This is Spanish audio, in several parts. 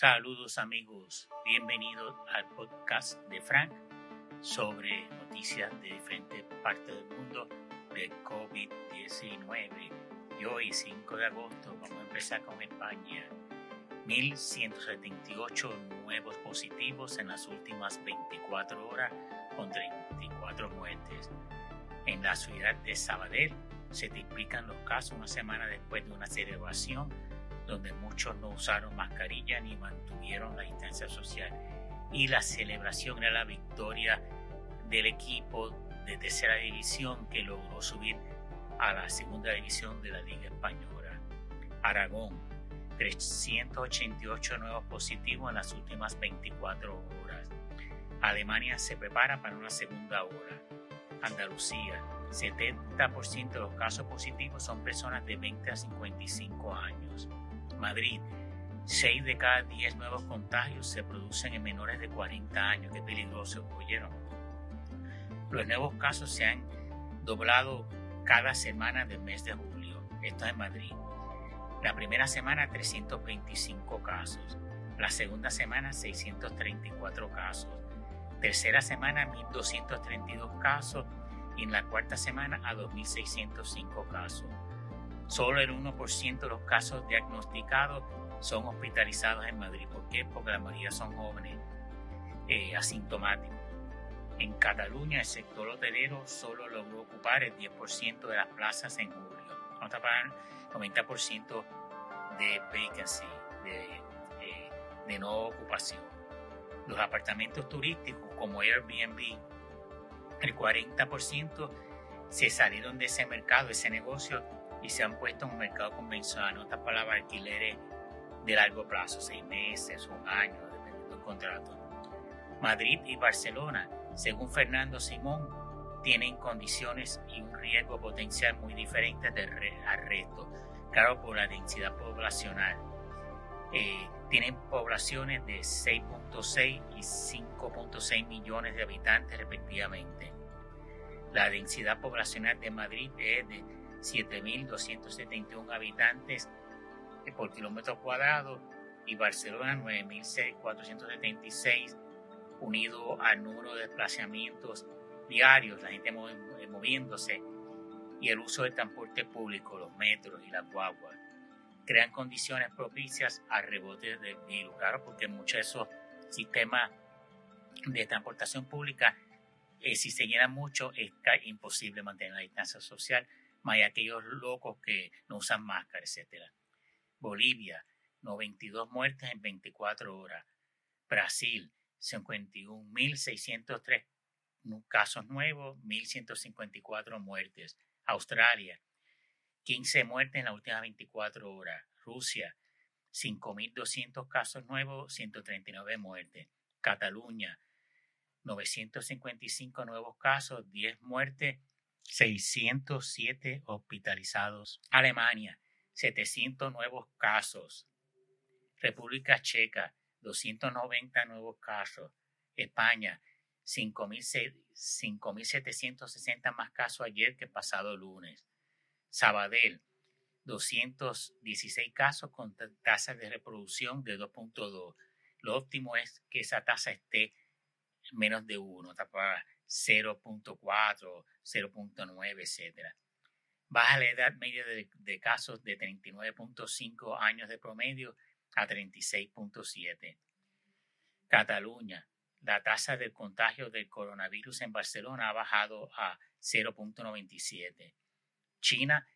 Saludos amigos, bienvenidos al podcast de Frank sobre noticias de diferentes partes del mundo del COVID-19. Y hoy, 5 de agosto, vamos a empezar con España. 1.178 nuevos positivos en las últimas 24 horas con 34 muertes. En la ciudad de Sabadell se triplican los casos una semana después de una celebración donde muchos no usaron mascarilla ni mantuvieron la distancia social. Y la celebración era la victoria del equipo de tercera división que logró subir a la segunda división de la Liga Española. Aragón, 388 nuevos positivos en las últimas 24 horas. Alemania se prepara para una segunda ola. Andalucía, 70% de los casos positivos son personas de 20 a 55 años. Madrid, 6 de cada 10 nuevos contagios se producen en menores de 40 años. Qué peligroso, oyeron. Los nuevos casos se han doblado cada semana del mes de julio. Esto es en Madrid. La primera semana 325 casos. La segunda semana 634 casos. Tercera semana 1232 casos. Y en la cuarta semana a 2605 casos. Solo el 1% de los casos diagnosticados son hospitalizados en Madrid. ¿Por qué? Porque la mayoría son jóvenes eh, asintomáticos. En Cataluña, el sector hotelero solo logró ocupar el 10% de las plazas en julio. Vamos a pagar 90% de vacancy, de, eh, de no ocupación. Los apartamentos turísticos como Airbnb, el 40% se salieron de ese mercado, ese negocio, y se han puesto en un mercado convencional, en otras palabras, alquileres de largo plazo, seis meses, un año, dependiendo del contrato. Madrid y Barcelona, según Fernando Simón, tienen condiciones y un riesgo potencial muy diferentes del al resto, claro, por la densidad poblacional. Eh, tienen poblaciones de 6.6 y 5.6 millones de habitantes respectivamente. La densidad poblacional de Madrid es de 7.271 habitantes por kilómetro cuadrado y Barcelona 9.476 unido al número de desplazamientos diarios, la gente eh, moviéndose y el uso del transporte público, los metros y las guaguas, crean condiciones propicias a rebote del virus, claro, porque muchos de esos sistemas de transportación pública, eh, si se llenan mucho, es imposible mantener la distancia social hay aquellos locos que no usan máscara, etc. Bolivia, 92 muertes en 24 horas. Brasil, 51.603 casos nuevos, 1.154 muertes. Australia, 15 muertes en las últimas 24 horas. Rusia, 5.200 casos nuevos, 139 muertes. Cataluña, 955 nuevos casos, 10 muertes 607 hospitalizados. Alemania, 700 nuevos casos. República Checa, 290 nuevos casos. España, 5.760 más casos ayer que pasado lunes. Sabadell, 216 casos con tasa de reproducción de 2.2. Lo óptimo es que esa tasa esté menos de 1. 0.4, 0.9, etc. Baja la edad media de, casos de 39.5 años de promedio a 36.7. Cataluña. La tasa de contagio del coronavirus en Barcelona ha bajado a 0.97. China,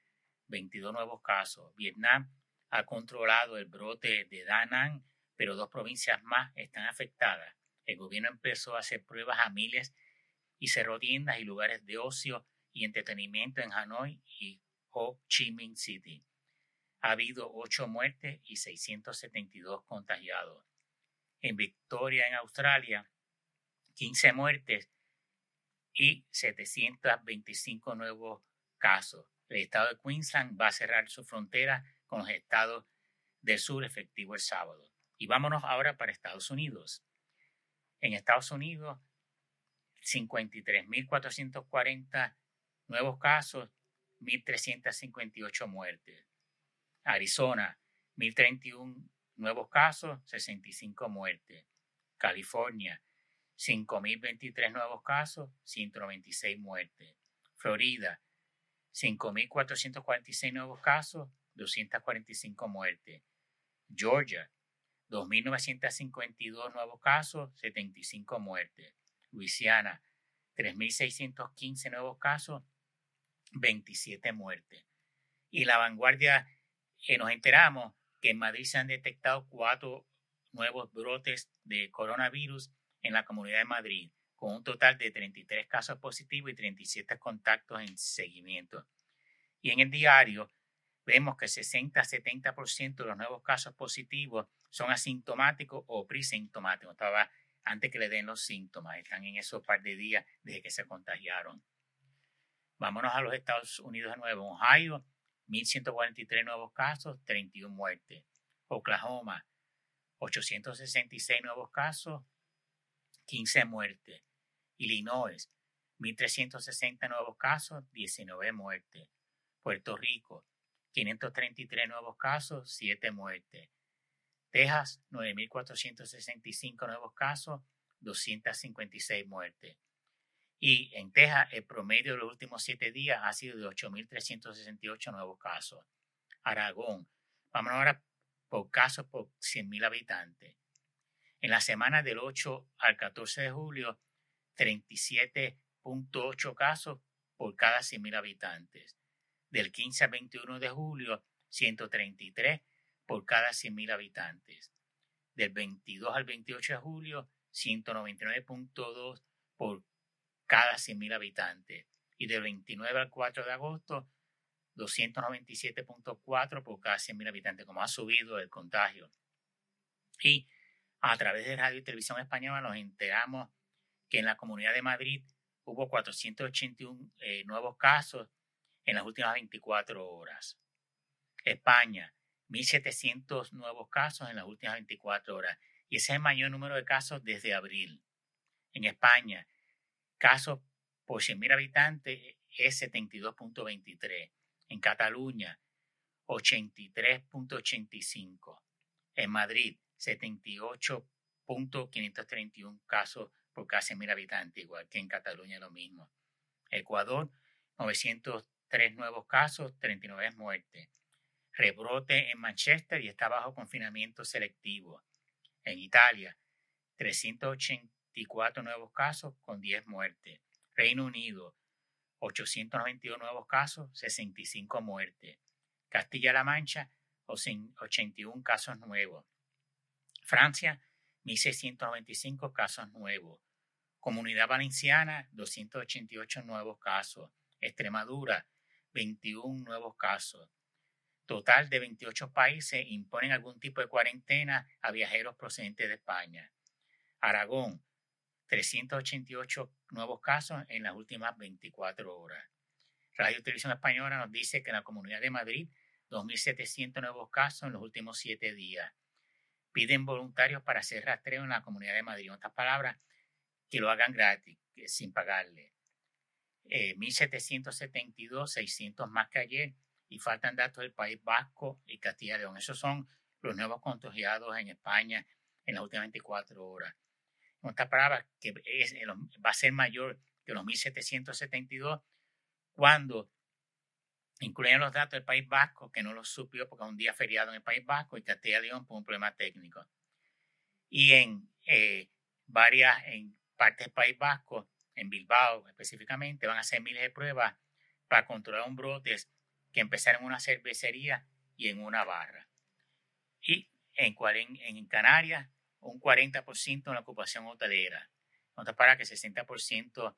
22 nuevos casos. Vietnam ha controlado el brote de Da Nang, pero dos provincias más están afectadas. El gobierno empezó a hacer pruebas a miles y cerró tiendas y lugares de ocio y entretenimiento en Hanoi y Ho Chi Minh City. Ha habido ocho muertes y 672 contagiados. En Victoria, en Australia, 15 muertes y 725 nuevos casos. El estado de Queensland va a cerrar su frontera con los estados del sur efectivo el sábado. Y vámonos ahora para Estados Unidos. En Estados Unidos, 53.440 nuevos casos, 1.358 muertes. Arizona, 1.031 nuevos casos, 65 muertes. California, 5.023 nuevos casos, 196 muertes. Florida, 5.446 nuevos casos, 245 muertes. Georgia, 2.952 nuevos casos, 75 muertes. Luisiana, 3.615 nuevos casos, 27 muertes. Y la vanguardia, que nos enteramos que en Madrid se han detectado cuatro nuevos brotes de coronavirus en la Comunidad de Madrid, con un total de 33 casos positivos y 37 contactos en seguimiento. Y en el diario vemos que 60-70% de los nuevos casos positivos son asintomáticos o presintomáticos. Estaba antes que le den los síntomas. Están en esos par de días desde que se contagiaron. Vámonos a los Estados Unidos de nuevo. Ohio, 1.143 nuevos casos, 31 muertes. Oklahoma, 866 nuevos casos, 15 muertes. Illinois, 1.360 nuevos casos, 19 muertes. Puerto Rico, 533 nuevos casos, 7 muertes. Texas, 9.465 nuevos casos, 256 muertes. Y en Texas, el promedio de los últimos 7 días ha sido de 8.368 nuevos casos. Aragón, vamos ahora por casos por 100.000 habitantes. En la semana del 8 al 14 de julio, 37.8 casos por cada 100.000 habitantes. Del 15 al 21 de julio, 133 por cada 100.000 habitantes. Del 22 al 28 de julio, 199.2 por cada 100.000 habitantes. Y del 29 al 4 de agosto, 297.4 por cada 100.000 habitantes, como ha subido el contagio. Y a través de Radio y Televisión Española nos enteramos que en la Comunidad de Madrid hubo 481 eh, nuevos casos en las últimas 24 horas. España, 1.700 nuevos casos en las últimas 24 horas. Y ese es el mayor número de casos desde abril. En España, casos por 100.000 habitantes es 72.23. En Cataluña, 83.85. En Madrid, 78.531 casos por cada 100.000 habitantes, igual que en Cataluña lo mismo. Ecuador, 903 nuevos casos, 39 muertes. Rebrote en Manchester y está bajo confinamiento selectivo. En Italia, 384 nuevos casos con 10 muertes. Reino Unido, 891 nuevos casos, 65 muertes. Castilla-La Mancha, 81 casos nuevos. Francia, 1.695 casos nuevos. Comunidad Valenciana, 288 nuevos casos. Extremadura, 21 nuevos casos. Total de 28 países imponen algún tipo de cuarentena a viajeros procedentes de España. Aragón, 388 nuevos casos en las últimas 24 horas. Radio Televisión Española nos dice que en la Comunidad de Madrid, 2.700 nuevos casos en los últimos 7 días. Piden voluntarios para hacer rastreo en la Comunidad de Madrid. En otras palabras, que lo hagan gratis, sin pagarle. 1.772, eh, 600 más que ayer y faltan datos del País Vasco y Castilla y León. Esos son los nuevos contagiados en España en las últimas 24 horas. En otras palabras, que eh, va a ser mayor que los 1.772 cuando incluyen los datos del País Vasco, que no los supió porque es un día feriado en el País Vasco y Castilla y León por un problema técnico. Y en eh, varias, en partes del País Vasco, en Bilbao específicamente, van a hacer miles de pruebas para controlar un brote que empezaron en una cervecería y en una barra. Y en, en Canarias, un 40% en la ocupación hotelera. Nota para que el 60%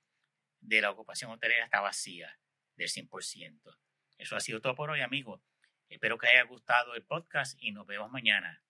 de la ocupación hotelera está vacía del 100%. Eso ha sido todo por hoy, amigos. Espero que haya gustado el podcast y nos vemos mañana.